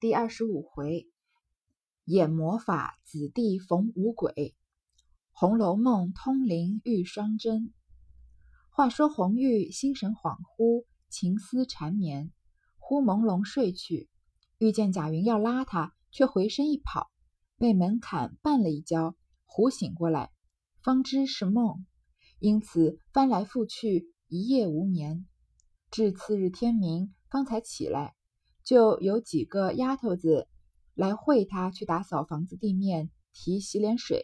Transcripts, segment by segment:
第二十五回，演魔法子弟逢五鬼，《红楼梦》通灵遇双真。话说红玉心神恍惚，情思缠绵，忽朦胧睡去，遇见贾云要拉她，却回身一跑，被门槛绊了一跤，胡醒过来，方知是梦，因此翻来覆去一夜无眠，至次日天明方才起来。就有几个丫头子来会他去打扫房子地面、提洗脸水。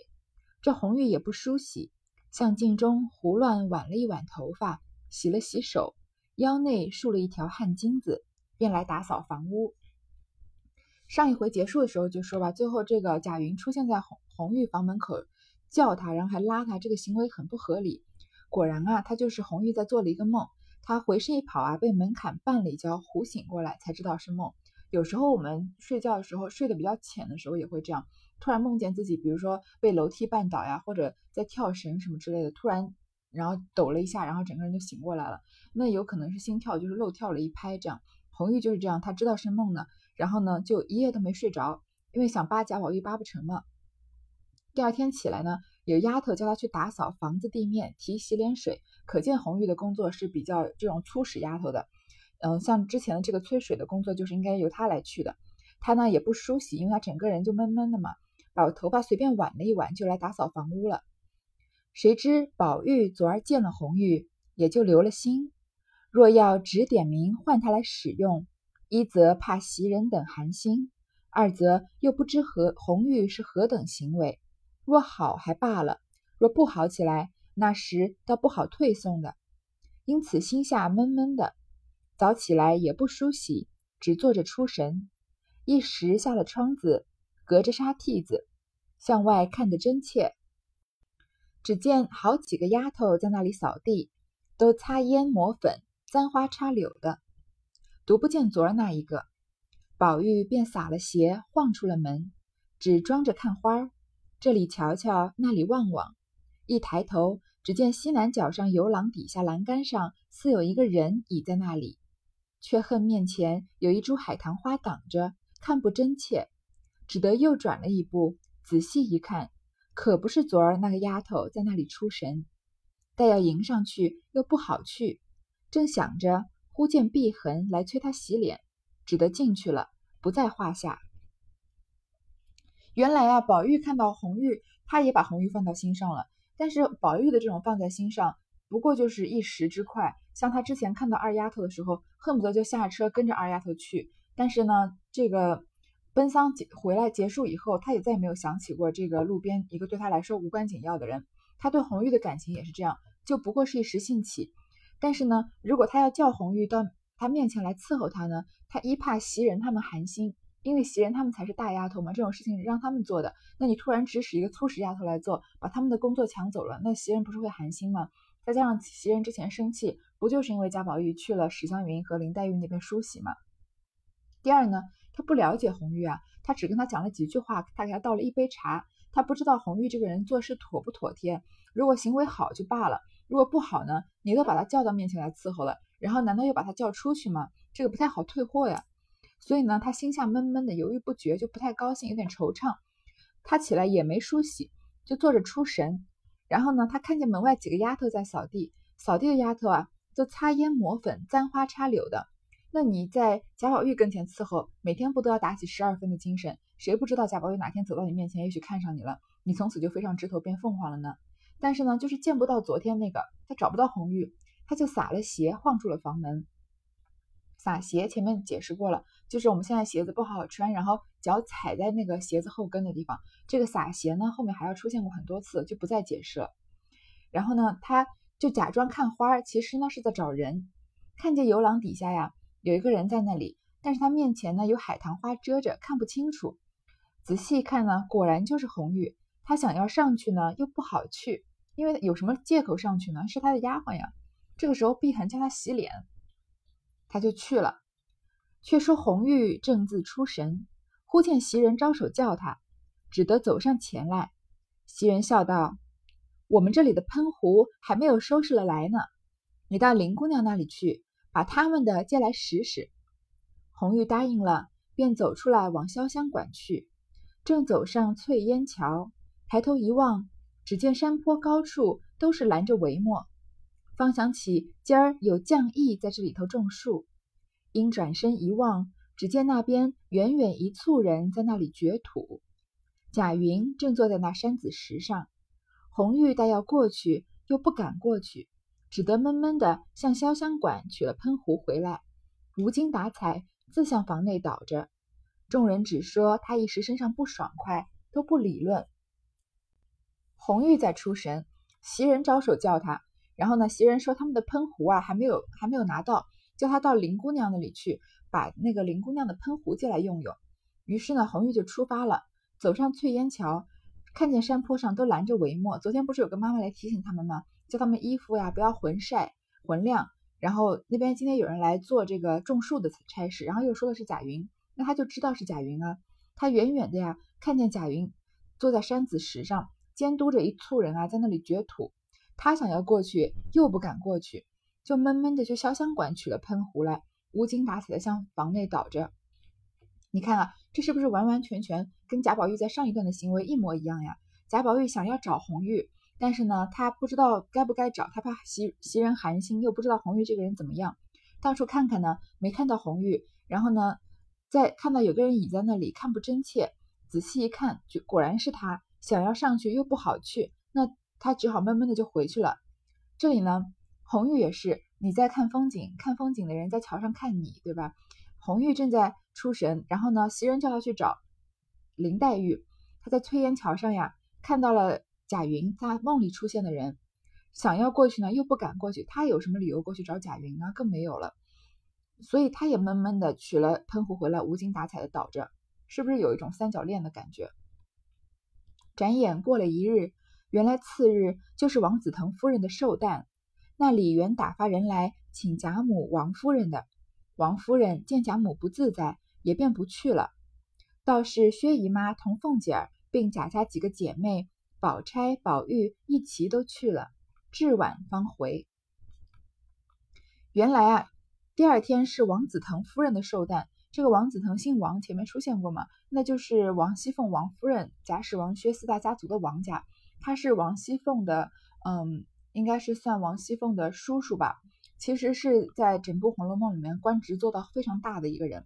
这红玉也不梳洗，向镜中胡乱挽了一挽头发，洗了洗手，腰内束了一条汗巾子，便来打扫房屋。上一回结束的时候就说吧，最后这个贾云出现在红红玉房门口，叫他，然后还拉他，这个行为很不合理。果然啊，他就是红玉在做了一个梦。他回身一跑啊，被门槛绊了一跤，胡醒过来才知道是梦。有时候我们睡觉的时候睡得比较浅的时候也会这样，突然梦见自己，比如说被楼梯绊倒呀，或者在跳绳什么之类的，突然然后抖了一下，然后整个人就醒过来了。那有可能是心跳就是漏跳了一拍这样。红玉就是这样，他知道是梦呢，然后呢就一夜都没睡着，因为想扒贾宝玉扒不成嘛。第二天起来呢。有丫头叫他去打扫房子地面、提洗脸水，可见红玉的工作是比较这种粗使丫头的。嗯，像之前的这个催水的工作，就是应该由她来去的。她呢也不梳洗，因为她整个人就闷闷的嘛，把我头发随便挽了一挽，就来打扫房屋了。谁知宝玉昨儿见了红玉，也就留了心。若要只点名唤她来使用，一则怕袭人等寒心，二则又不知何红玉是何等行为。若好还罢了，若不好起来，那时倒不好退送的。因此心下闷闷的，早起来也不梳洗，只坐着出神。一时下了窗子，隔着纱屉子，向外看得真切。只见好几个丫头在那里扫地，都擦烟抹粉、簪花插柳的，独不见昨儿那一个。宝玉便撒了鞋，晃出了门，只装着看花儿。这里瞧瞧，那里望望，一抬头，只见西南角上游廊底下栏杆上似有一个人倚在那里，却恨面前有一株海棠花挡着，看不真切，只得又转了一步，仔细一看，可不是昨儿那个丫头在那里出神，待要迎上去又不好去，正想着，忽见碧痕来催他洗脸，只得进去了，不在话下。原来啊，宝玉看到红玉，他也把红玉放到心上了。但是宝玉的这种放在心上，不过就是一时之快。像他之前看到二丫头的时候，恨不得就下车跟着二丫头去。但是呢，这个奔丧结回来结束以后，他也再也没有想起过这个路边一个对他来说无关紧要的人。他对红玉的感情也是这样，就不过是一时兴起。但是呢，如果他要叫红玉到他面前来伺候他呢，他一怕袭人他们寒心。因为袭人他们才是大丫头嘛，这种事情让他们做的，那你突然指使一个粗使丫头来做，把他们的工作抢走了，那袭人不是会寒心吗？再加上袭人之前生气，不就是因为贾宝玉去了史湘云和林黛玉那边梳洗吗？第二呢，他不了解红玉啊，他只跟他讲了几句话，他给他倒了一杯茶，他不知道红玉这个人做事妥不妥帖。如果行为好就罢了，如果不好呢，你都把他叫到面前来伺候了，然后难道又把他叫出去吗？这个不太好退货呀。所以呢，他心下闷闷的，犹豫不决，就不太高兴，有点惆怅。他起来也没梳洗，就坐着出神。然后呢，他看见门外几个丫头在扫地，扫地的丫头啊，都擦烟抹粉、簪花插柳的。那你在贾宝玉跟前伺候，每天不都要打起十二分的精神？谁不知道贾宝玉哪天走到你面前，也许看上你了，你从此就飞上枝头变凤凰了呢？但是呢，就是见不到昨天那个，他找不到红玉，他就撒了鞋，晃出了房门。撒鞋前面解释过了。就是我们现在鞋子不好好穿，然后脚踩在那个鞋子后跟的地方，这个撒鞋呢后面还要出现过很多次，就不再解释了。然后呢，他就假装看花，其实呢是在找人。看见游廊底下呀有一个人在那里，但是他面前呢有海棠花遮着，看不清楚。仔细看呢，果然就是红玉。他想要上去呢，又不好去，因为有什么借口上去呢？是他的丫鬟呀。这个时候碧痕叫他洗脸，他就去了。却说红玉正自出神，忽见袭人招手叫他，只得走上前来。袭人笑道：“我们这里的喷壶还没有收拾了来呢，你到林姑娘那里去，把他们的借来使使。”红玉答应了，便走出来往潇湘馆去。正走上翠烟桥，抬头一望，只见山坡高处都是拦着帷幕，方想起今儿有匠役在这里头种树。因转身一望，只见那边远远一簇人在那里掘土。贾云正坐在那山子石上，红玉待要过去，又不敢过去，只得闷闷的向潇湘馆取了喷壶回来，无精打采自向房内倒着。众人只说他一时身上不爽快，都不理论。红玉在出神，袭人招手叫他，然后呢，袭人说他们的喷壶啊还没有还没有拿到，叫他到林姑娘那里去，把那个林姑娘的喷壶借来用用。于是呢，红玉就出发了。走上翠烟桥，看见山坡上都拦着帷幕。昨天不是有个妈妈来提醒他们吗？叫他们衣服呀不要浑晒浑晾。然后那边今天有人来做这个种树的差事，然后又说的是贾云，那他就知道是贾云啊。他远远的呀看见贾云坐在山子石上，监督着一簇人啊在那里掘土。他想要过去，又不敢过去，就闷闷的去潇湘馆取了喷壶来，无精打采的向房内倒着。你看啊，这是不是完完全全跟贾宝玉在上一段的行为一模一样呀？贾宝玉想要找红玉，但是呢，他不知道该不该找，他怕袭袭人寒心，又不知道红玉这个人怎么样，到处看看呢，没看到红玉，然后呢，再看到有个人倚在那里，看不真切，仔细一看，就果然是他，想要上去又不好去，那他只好闷闷的就回去了。这里呢，红玉也是你在看风景，看风景的人在桥上看你，对吧？红玉正在出神，然后呢，袭人叫他去找林黛玉。他在翠烟桥上呀，看到了贾云在梦里出现的人，想要过去呢，又不敢过去。他有什么理由过去找贾云呢？更没有了。所以他也闷闷的取了喷壶回来，无精打采的倒着，是不是有一种三角恋的感觉？转眼过了一日，原来次日就是王子腾夫人的寿诞，那李元打发人来请贾母、王夫人的。王夫人见贾母不自在，也便不去了。倒是薛姨妈同凤姐儿，并贾家几个姐妹，宝钗、宝玉一齐都去了，至晚方回。原来啊，第二天是王子腾夫人的寿诞。这个王子腾姓王，前面出现过吗？那就是王熙凤王夫人，贾史王薛四大家族的王家，他是王熙凤的，嗯，应该是算王熙凤的叔叔吧。其实是在整部《红楼梦》里面官职做到非常大的一个人。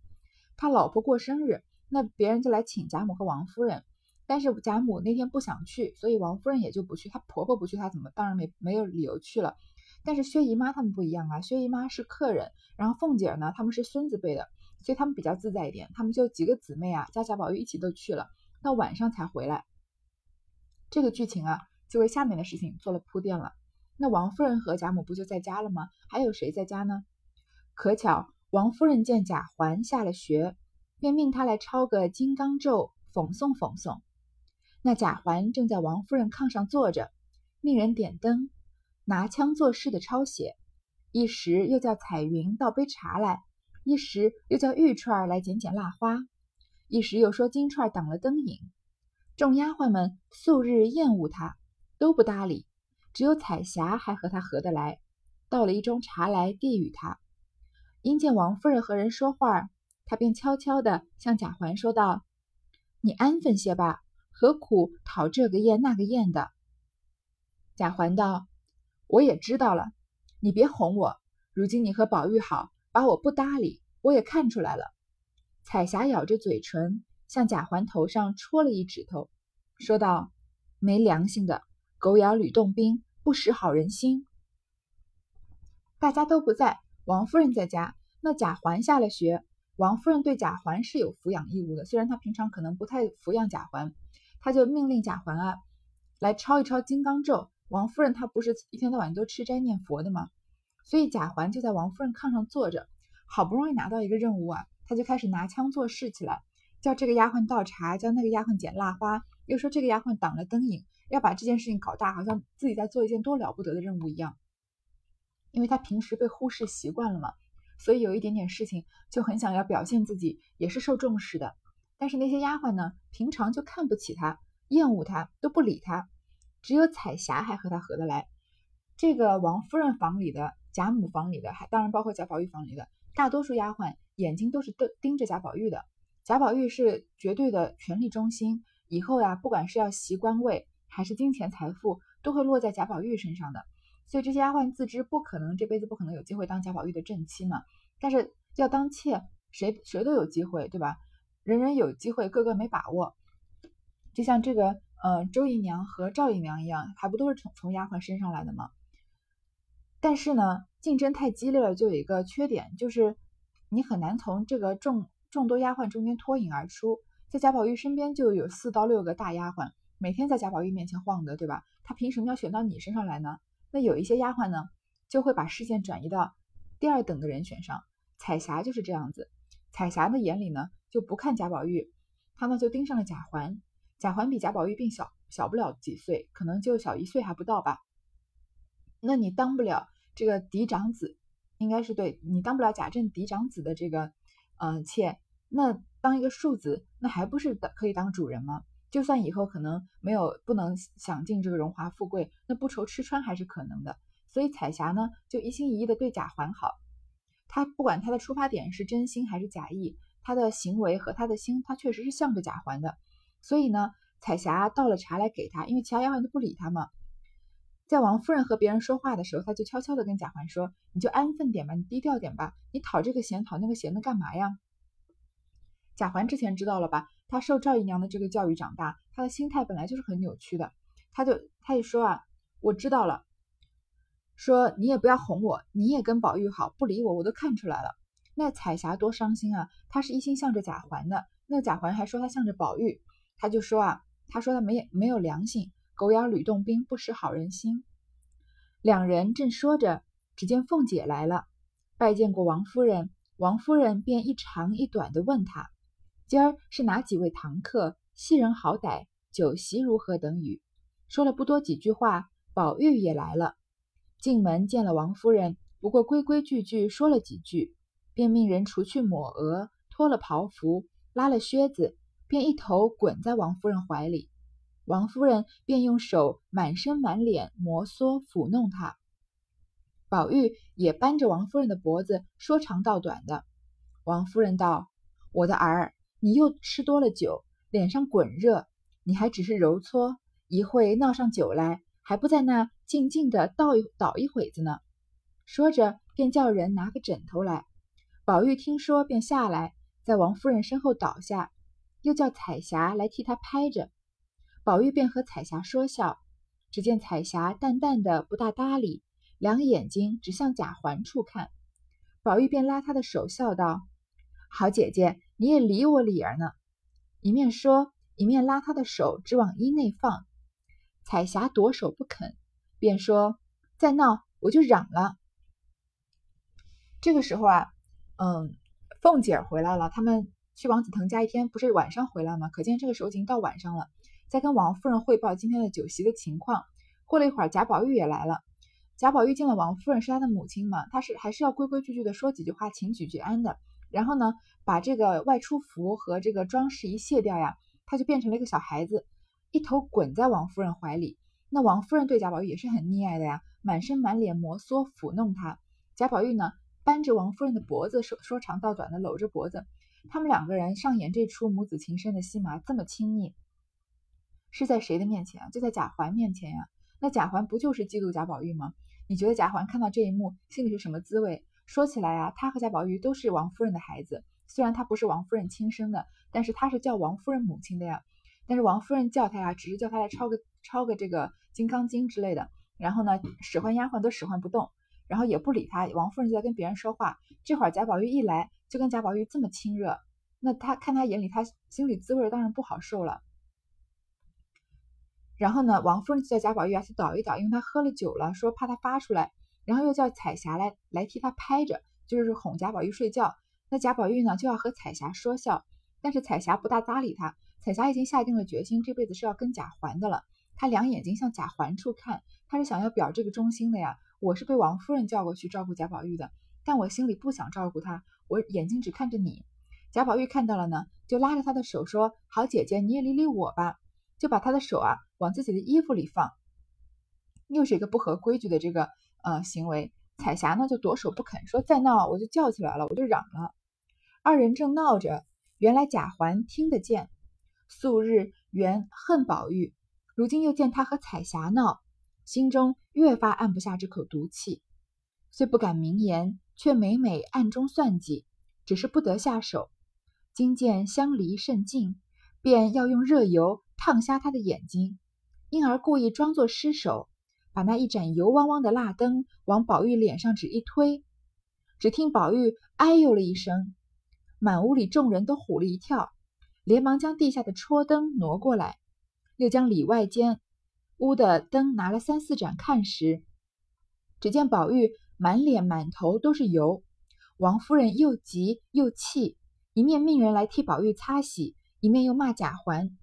他老婆过生日，那别人就来请贾母和王夫人。但是贾母那天不想去，所以王夫人也就不去。她婆婆不去，她怎么当然没没有理由去了。但是薛姨妈他们不一样啊，薛姨妈是客人，然后凤姐呢，他们是孙子辈的，所以他们比较自在一点。他们就几个姊妹啊，加贾宝玉一起都去了，到晚上才回来。这个剧情啊，就为下面的事情做了铺垫了。那王夫人和贾母不就在家了吗？还有谁在家呢？可巧王夫人见贾环下了学，便命他来抄个金刚咒，讽诵讽诵。那贾环正在王夫人炕上坐着，命人点灯，拿枪作势的抄写。一时又叫彩云倒杯茶来，一时又叫玉串来捡捡蜡花，一时又说金钏挡了灯影。众丫鬟们素日厌恶他，都不搭理。只有彩霞还和他合得来，倒了一盅茶来递与他。因见王夫人和人说话，他便悄悄地向贾环说道：“你安分些吧，何苦讨这个厌那个厌的？”贾环道：“我也知道了，你别哄我。如今你和宝玉好，把我不搭理，我也看出来了。”彩霞咬着嘴唇，向贾环头上戳了一指头，说道：“没良心的！”狗咬吕洞宾，不识好人心。大家都不在，王夫人在家。那贾环下了学，王夫人对贾环是有抚养义务的。虽然她平常可能不太抚养贾环，她就命令贾环啊来抄一抄金刚咒。王夫人她不是一天到晚都吃斋念佛的吗？所以贾环就在王夫人炕上坐着，好不容易拿到一个任务啊，他就开始拿枪做事起来，叫这个丫鬟倒茶，叫那个丫鬟捡蜡花，又说这个丫鬟挡了灯影。要把这件事情搞大，好像自己在做一件多了不得的任务一样。因为他平时被忽视习惯了嘛，所以有一点点事情就很想要表现自己，也是受重视的。但是那些丫鬟呢，平常就看不起他，厌恶他，都不理他。只有彩霞还和他合得来。这个王夫人房里的、贾母房里的，还当然包括贾宝玉房里的，大多数丫鬟眼睛都是盯盯着贾宝玉的。贾宝玉是绝对的权力中心，以后呀，不管是要袭官位还是金钱财富，都会落在贾宝玉身上的。所以这些丫鬟自知不可能这辈子不可能有机会当贾宝玉的正妻嘛，但是要当妾，谁谁都有机会，对吧？人人有机会，个个没把握。就像这个呃周姨娘和赵姨娘一样，还不都是从从丫鬟身上来的吗？但是呢，竞争太激烈了，就有一个缺点，就是你很难从这个众众多丫鬟中间脱颖而出。在贾宝玉身边就有四到六个大丫鬟，每天在贾宝玉面前晃的，对吧？他凭什么要选到你身上来呢？那有一些丫鬟呢，就会把视线转移到第二等的人选上。彩霞就是这样子，彩霞的眼里呢就不看贾宝玉，她呢就盯上了贾环。贾环比贾宝玉并小小不了几岁，可能就小一岁还不到吧。那你当不了这个嫡长子，应该是对你当不了贾政嫡长子的这个嗯妾。那当一个庶子，那还不是可以当主人吗？就算以后可能没有不能享尽这个荣华富贵，那不愁吃穿还是可能的。所以彩霞呢，就一心一意的对贾环好。他不管他的出发点是真心还是假意，他的行为和他的心，他确实是向着贾环的。所以呢，彩霞倒了茶来给他，因为其他丫鬟都不理他嘛。在王夫人和别人说话的时候，他就悄悄的跟贾环说：“你就安分点吧，你低调点吧，你讨这个嫌讨那个嫌的干嘛呀？”贾环之前知道了吧？他受赵姨娘的这个教育长大，他的心态本来就是很扭曲的。他就他就说啊，我知道了，说你也不要哄我，你也跟宝玉好，不理我，我都看出来了。那彩霞多伤心啊！她是一心向着贾环的，那贾环还说他向着宝玉，他就说啊，他说他没没有良心，狗咬吕洞宾，不识好人心。两人正说着，只见凤姐来了，拜见过王夫人，王夫人便一长一短的问他。今儿是哪几位堂客？戏人好歹，酒席如何？等语，说了不多几句话。宝玉也来了，进门见了王夫人，不过规规矩矩说了几句，便命人除去抹额，脱了袍服，拉了靴子，便一头滚在王夫人怀里。王夫人便用手满身满脸摩挲抚弄他。宝玉也扳着王夫人的脖子，说长道短的。王夫人道：“我的儿。”你又吃多了酒，脸上滚热，你还只是揉搓，一会闹上酒来，还不在那静静的倒一倒一会子呢。说着，便叫人拿个枕头来。宝玉听说，便下来，在王夫人身后倒下，又叫彩霞来替他拍着。宝玉便和彩霞说笑，只见彩霞淡淡的不大搭理，两眼睛只向贾环处看。宝玉便拉她的手，笑道：“好姐姐。”你也理我理儿呢，一面说，一面拉他的手，直往衣内放。彩霞夺手不肯，便说：“再闹，我就嚷了。”这个时候啊，嗯，凤姐回来了。他们去王子腾家一天，不是晚上回来吗？可见这个时候已经到晚上了，在跟王夫人汇报今天的酒席的情况。过了一会儿，贾宝玉也来了。贾宝玉见了王夫人，是他的母亲嘛，他是还是要规规矩矩的说几句话，请举句安的。然后呢，把这个外出服和这个装饰一卸掉呀，他就变成了一个小孩子，一头滚在王夫人怀里。那王夫人对贾宝玉也是很溺爱的呀，满身满脸摩挲抚弄他。贾宝玉呢，扳着王夫人的脖子，说说长道短的搂着脖子。他们两个人上演这出母子情深的戏码，这么亲密，是在谁的面前啊？就在贾环面前呀。那贾环不就是嫉妒贾宝玉吗？你觉得贾环看到这一幕，心里是什么滋味？说起来啊，他和贾宝玉都是王夫人的孩子，虽然他不是王夫人亲生的，但是他是叫王夫人母亲的呀。但是王夫人叫他呀，只是叫他来抄个抄个这个《金刚经》之类的。然后呢，使唤丫鬟都使唤不动，然后也不理他。王夫人就在跟别人说话。这会儿贾宝玉一来，就跟贾宝玉这么亲热，那他看他眼里，他心里滋味当然不好受了。然后呢，王夫人就叫贾宝玉啊去倒一倒，因为他喝了酒了，说怕他发出来。然后又叫彩霞来来替他拍着，就是哄贾宝玉睡觉。那贾宝玉呢就要和彩霞说笑，但是彩霞不大搭理他。彩霞已经下定了决心，这辈子是要跟贾环的了。他两眼睛向贾环处看，他是想要表这个忠心的呀。我是被王夫人叫过去照顾贾宝玉的，但我心里不想照顾他，我眼睛只看着你。贾宝玉看到了呢，就拉着他的手说：“好姐姐，你也理理我吧。”就把他的手啊往自己的衣服里放，又是一个不合规矩的这个。呃，行为彩霞呢就躲手不肯，说再闹我就叫起来了，我就嚷了。二人正闹着，原来贾环听得见，素日原恨宝玉，如今又见他和彩霞闹，心中越发按不下这口毒气，虽不敢明言，却每每暗中算计，只是不得下手。今见相离甚近，便要用热油烫瞎他的眼睛，因而故意装作失手，把那一盏油汪汪的蜡灯往宝玉脸上只一推，只听宝玉哎呦了一声。满屋里众人都唬了一跳，连忙将地下的戳灯挪过来，又将里外间屋的灯拿了三四盏看时，只见宝玉满脸满头都是油，王夫人又急又气，一面命人来替宝玉擦洗，一面又骂贾环。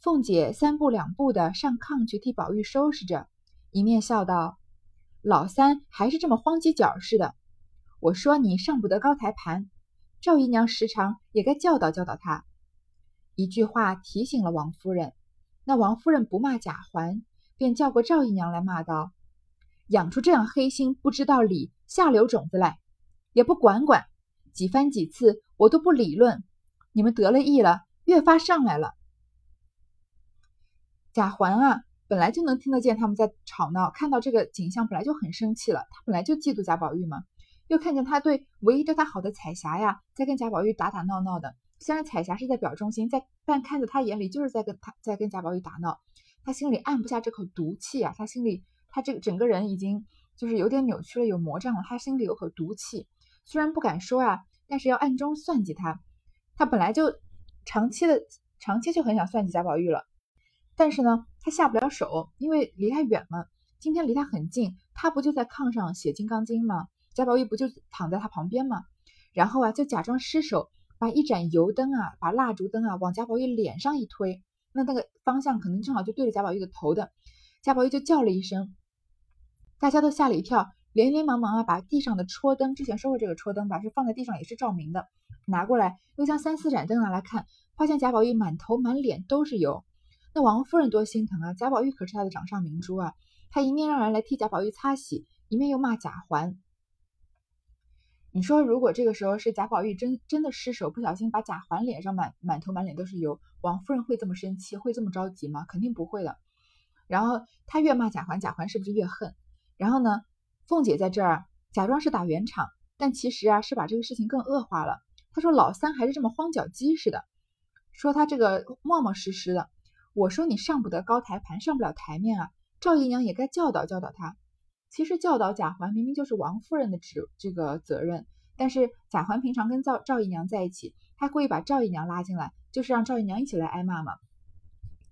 凤姐三步两步的上炕去替宝玉收拾着，一面笑道：“老三还是这么慌急脚似的，我说你上不得高台盘。”赵姨娘时常也该教导教导他，一句话提醒了王夫人。那王夫人不骂贾环，便叫过赵姨娘来骂道：“养出这样黑心不知道理下流种子来，也不管管，几番几次我都不理论，你们得了意了，越发上来了。”贾环啊，本来就能听得见他们在吵闹，看到这个景象本来就很生气了。他本来就嫉妒贾宝玉嘛。又看见他对唯一对他好的彩霞呀，在跟贾宝玉打打闹闹的。虽然彩霞是在表忠心，在但看在他眼里就是在跟他在跟贾宝玉打闹。他心里按不下这口毒气啊，他心里他这个整个人已经就是有点扭曲了，有魔障了。他心里有口毒气，虽然不敢说啊，但是要暗中算计他。他本来就长期的长期就很想算计贾宝玉了，但是呢，他下不了手，因为离他远嘛。今天离他很近，他不就在炕上写《金刚经》吗？贾宝玉不就躺在他旁边吗？然后啊，就假装失手，把一盏油灯啊，把蜡烛灯啊，往贾宝玉脸上一推，那那个方向可能正好就对着贾宝玉的头的。贾宝玉就叫了一声，大家都吓了一跳，连连忙忙啊，把地上的戳灯，之前说过这个戳灯吧，是放在地上也是照明的，拿过来，又将三四盏灯拿来看，发现贾宝玉满头满脸都是油。那王夫人多心疼啊，贾宝玉可是她的掌上明珠啊，她一面让人来替贾宝玉擦洗，一面又骂贾环。你说，如果这个时候是贾宝玉真真的失手，不小心把贾环脸上满满头满脸都是油，王夫人会这么生气，会这么着急吗？肯定不会的。然后他越骂贾环，贾环是不是越恨？然后呢，凤姐在这儿假装是打圆场，但其实啊是把这个事情更恶化了。她说老三还是这么慌脚鸡似的，说他这个磨磨实实的。我说你上不得高台盘，上不了台面啊。赵姨娘也该教导教导他。其实教导贾环明明就是王夫人的职这个责任，但是贾环平常跟赵赵姨娘在一起，他故意把赵姨娘拉进来，就是让赵姨娘一起来挨骂嘛。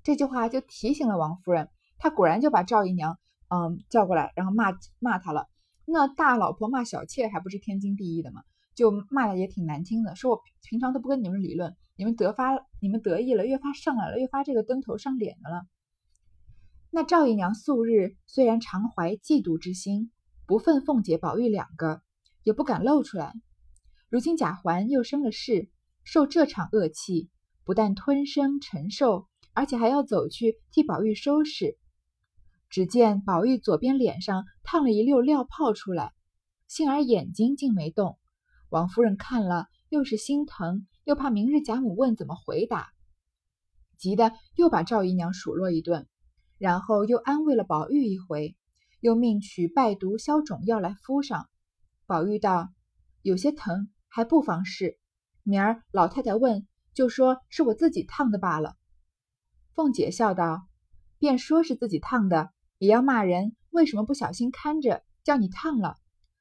这句话就提醒了王夫人，她果然就把赵姨娘嗯叫过来，然后骂骂她了。那大老婆骂小妾还不是天经地义的嘛？就骂的也挺难听的，说我平常都不跟你们理论，你们得发你们得意了，越发上来了，越发这个灯头上脸的了。那赵姨娘素日虽然常怀嫉妒之心，不忿凤姐、宝玉两个，也不敢露出来。如今贾环又生了事，受这场恶气，不但吞声承受，而且还要走去替宝玉收拾。只见宝玉左边脸上烫了一溜料泡出来，幸而眼睛竟没动。王夫人看了，又是心疼，又怕明日贾母问怎么回答，急得又把赵姨娘数落一顿。然后又安慰了宝玉一回，又命取败毒消肿药来敷上。宝玉道：“有些疼，还不妨事。明儿老太太问，就说是我自己烫的罢了。”凤姐笑道：“便说是自己烫的，也要骂人，为什么不小心看着，叫你烫了？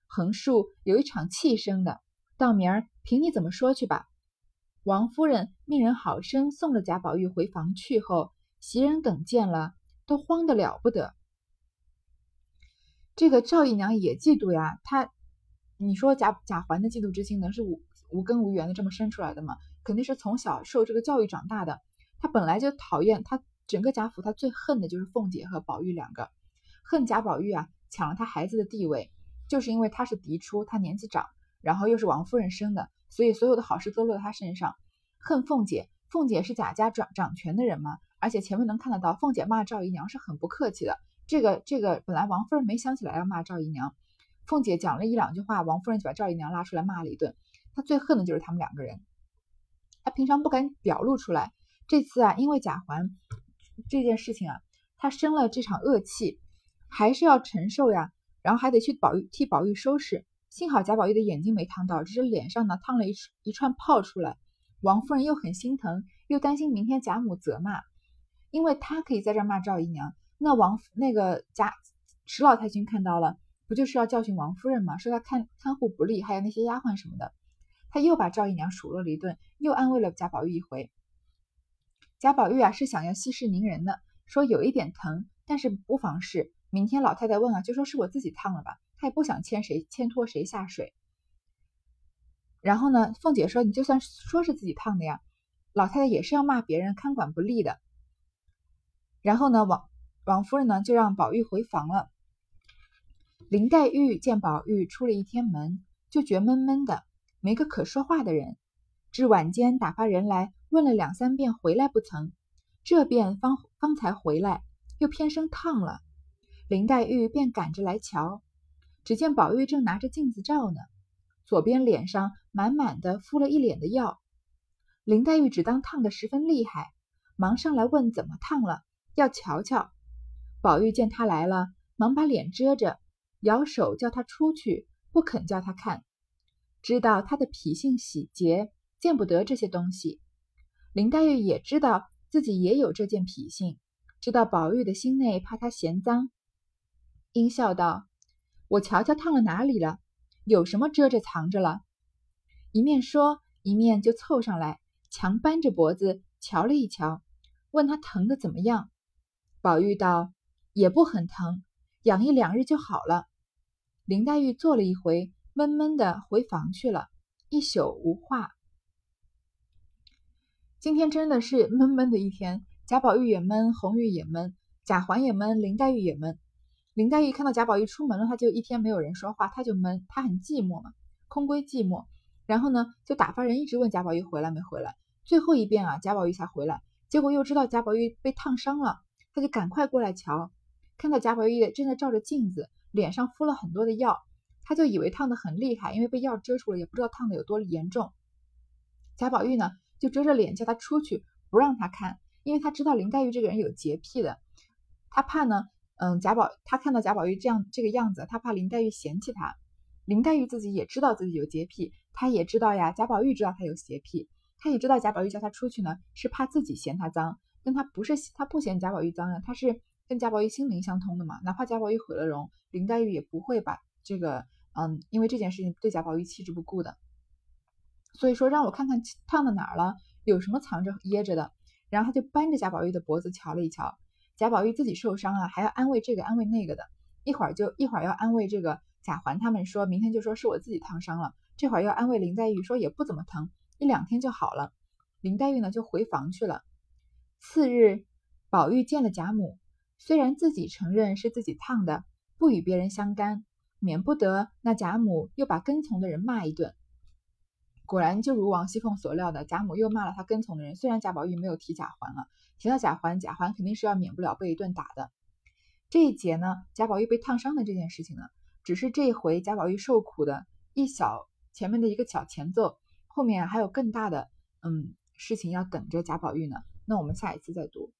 横竖有一场气生的，到明儿凭你怎么说去吧。”王夫人命人好生送了贾宝玉回房去后，袭人等见了。都慌得了不得。这个赵姨娘也嫉妒呀，她，你说贾贾环的嫉妒之心能是无无根无源的这么生出来的吗？肯定是从小受这个教育长大的。她本来就讨厌她整个贾府，她最恨的就是凤姐和宝玉两个，恨贾宝玉啊抢了她孩子的地位，就是因为他是嫡出，他年纪长，然后又是王夫人生的，所以所有的好事都落在他身上。恨凤姐，凤姐是贾家掌掌权的人嘛。而且前面能看得到，凤姐骂赵姨娘是很不客气的。这个这个本来王夫人没想起来要骂赵姨娘，凤姐讲了一两句话，王夫人就把赵姨娘拉出来骂了一顿。她最恨的就是他们两个人。她平常不敢表露出来，这次啊，因为贾环这件事情啊，她生了这场恶气，还是要承受呀，然后还得去宝玉替宝玉收拾。幸好贾宝玉的眼睛没烫到，只是脸上呢烫了一一串泡出来。王夫人又很心疼，又担心明天贾母责骂，因为她可以在这骂赵姨娘，那王那个贾史老太君看到了，不就是要教训王夫人吗？说她看看护不力，还有那些丫鬟什么的。他又把赵姨娘数落了一顿，又安慰了贾宝玉一回。贾宝玉啊是想要息事宁人的，说有一点疼，但是不妨事。明天老太太问啊，就说是我自己烫了吧。他也不想牵谁牵拖谁下水。然后呢，凤姐说：“你就算说是自己烫的呀，老太太也是要骂别人看管不力的。”然后呢，王王夫人呢就让宝玉回房了。林黛玉见宝玉出了一天门，就觉闷闷的，没个可说话的人。至晚间打发人来问了两三遍，回来不曾。这便方方才回来，又偏生烫了。林黛玉便赶着来瞧。只见宝玉正拿着镜子照呢，左边脸上满满的敷了一脸的药。林黛玉只当烫得十分厉害，忙上来问怎么烫了，要瞧瞧。宝玉见他来了，忙把脸遮着，摇手叫他出去，不肯叫他看，知道他的脾性喜洁，见不得这些东西。林黛玉也知道自己也有这件脾性，知道宝玉的心内怕他嫌脏，阴笑道。我瞧瞧烫了哪里了，有什么遮着藏着了？一面说，一面就凑上来，强扳着脖子瞧了一瞧，问他疼的怎么样？宝玉道：“也不很疼，养一两日就好了。”林黛玉坐了一回，闷闷的回房去了，一宿无话。今天真的是闷闷的一天，贾宝玉也闷，红玉也闷，贾环也闷，林黛玉也闷。林黛玉看到贾宝玉出门了，她就一天没有人说话，她就闷，她很寂寞嘛，空闺寂寞。然后呢，就打发人一直问贾宝玉回来没回来。最后一遍啊，贾宝玉才回来。结果又知道贾宝玉被烫伤了，他就赶快过来瞧。看到贾宝玉正在照着镜子，脸上敷了很多的药，他就以为烫的很厉害，因为被药遮住了，也不知道烫的有多严重。贾宝玉呢，就遮着脸叫他出去，不让他看，因为他知道林黛玉这个人有洁癖的，他怕呢。嗯，贾宝他看到贾宝玉这样这个样子，他怕林黛玉嫌弃他。林黛玉自己也知道自己有洁癖，她也知道呀。贾宝玉知道他有洁癖，他也知道贾宝玉叫他出去呢，是怕自己嫌他脏。但他不是他不嫌贾宝玉脏呀，他是跟贾宝玉心灵相通的嘛。哪怕贾宝玉毁了容，林黛玉也不会把这个嗯，因为这件事情对贾宝玉弃之不顾的。所以说，让我看看烫到哪儿了，有什么藏着掖着的。然后他就扳着贾宝玉的脖子瞧了一瞧。贾宝玉自己受伤了，还要安慰这个安慰那个的，一会儿就一会儿要安慰这个贾环他们，说明天就说是我自己烫伤了，这会儿要安慰林黛玉，说也不怎么疼，一两天就好了。林黛玉呢就回房去了。次日，宝玉见了贾母，虽然自己承认是自己烫的，不与别人相干，免不得那贾母又把跟从的人骂一顿。果然就如王熙凤所料的，贾母又骂了他跟从的人。虽然贾宝玉没有提贾环了。提到贾环，贾环肯定是要免不了被一顿打的。这一节呢，贾宝玉被烫伤的这件事情呢，只是这一回贾宝玉受苦的一小前面的一个小前奏，后面还有更大的嗯事情要等着贾宝玉呢。那我们下一次再读。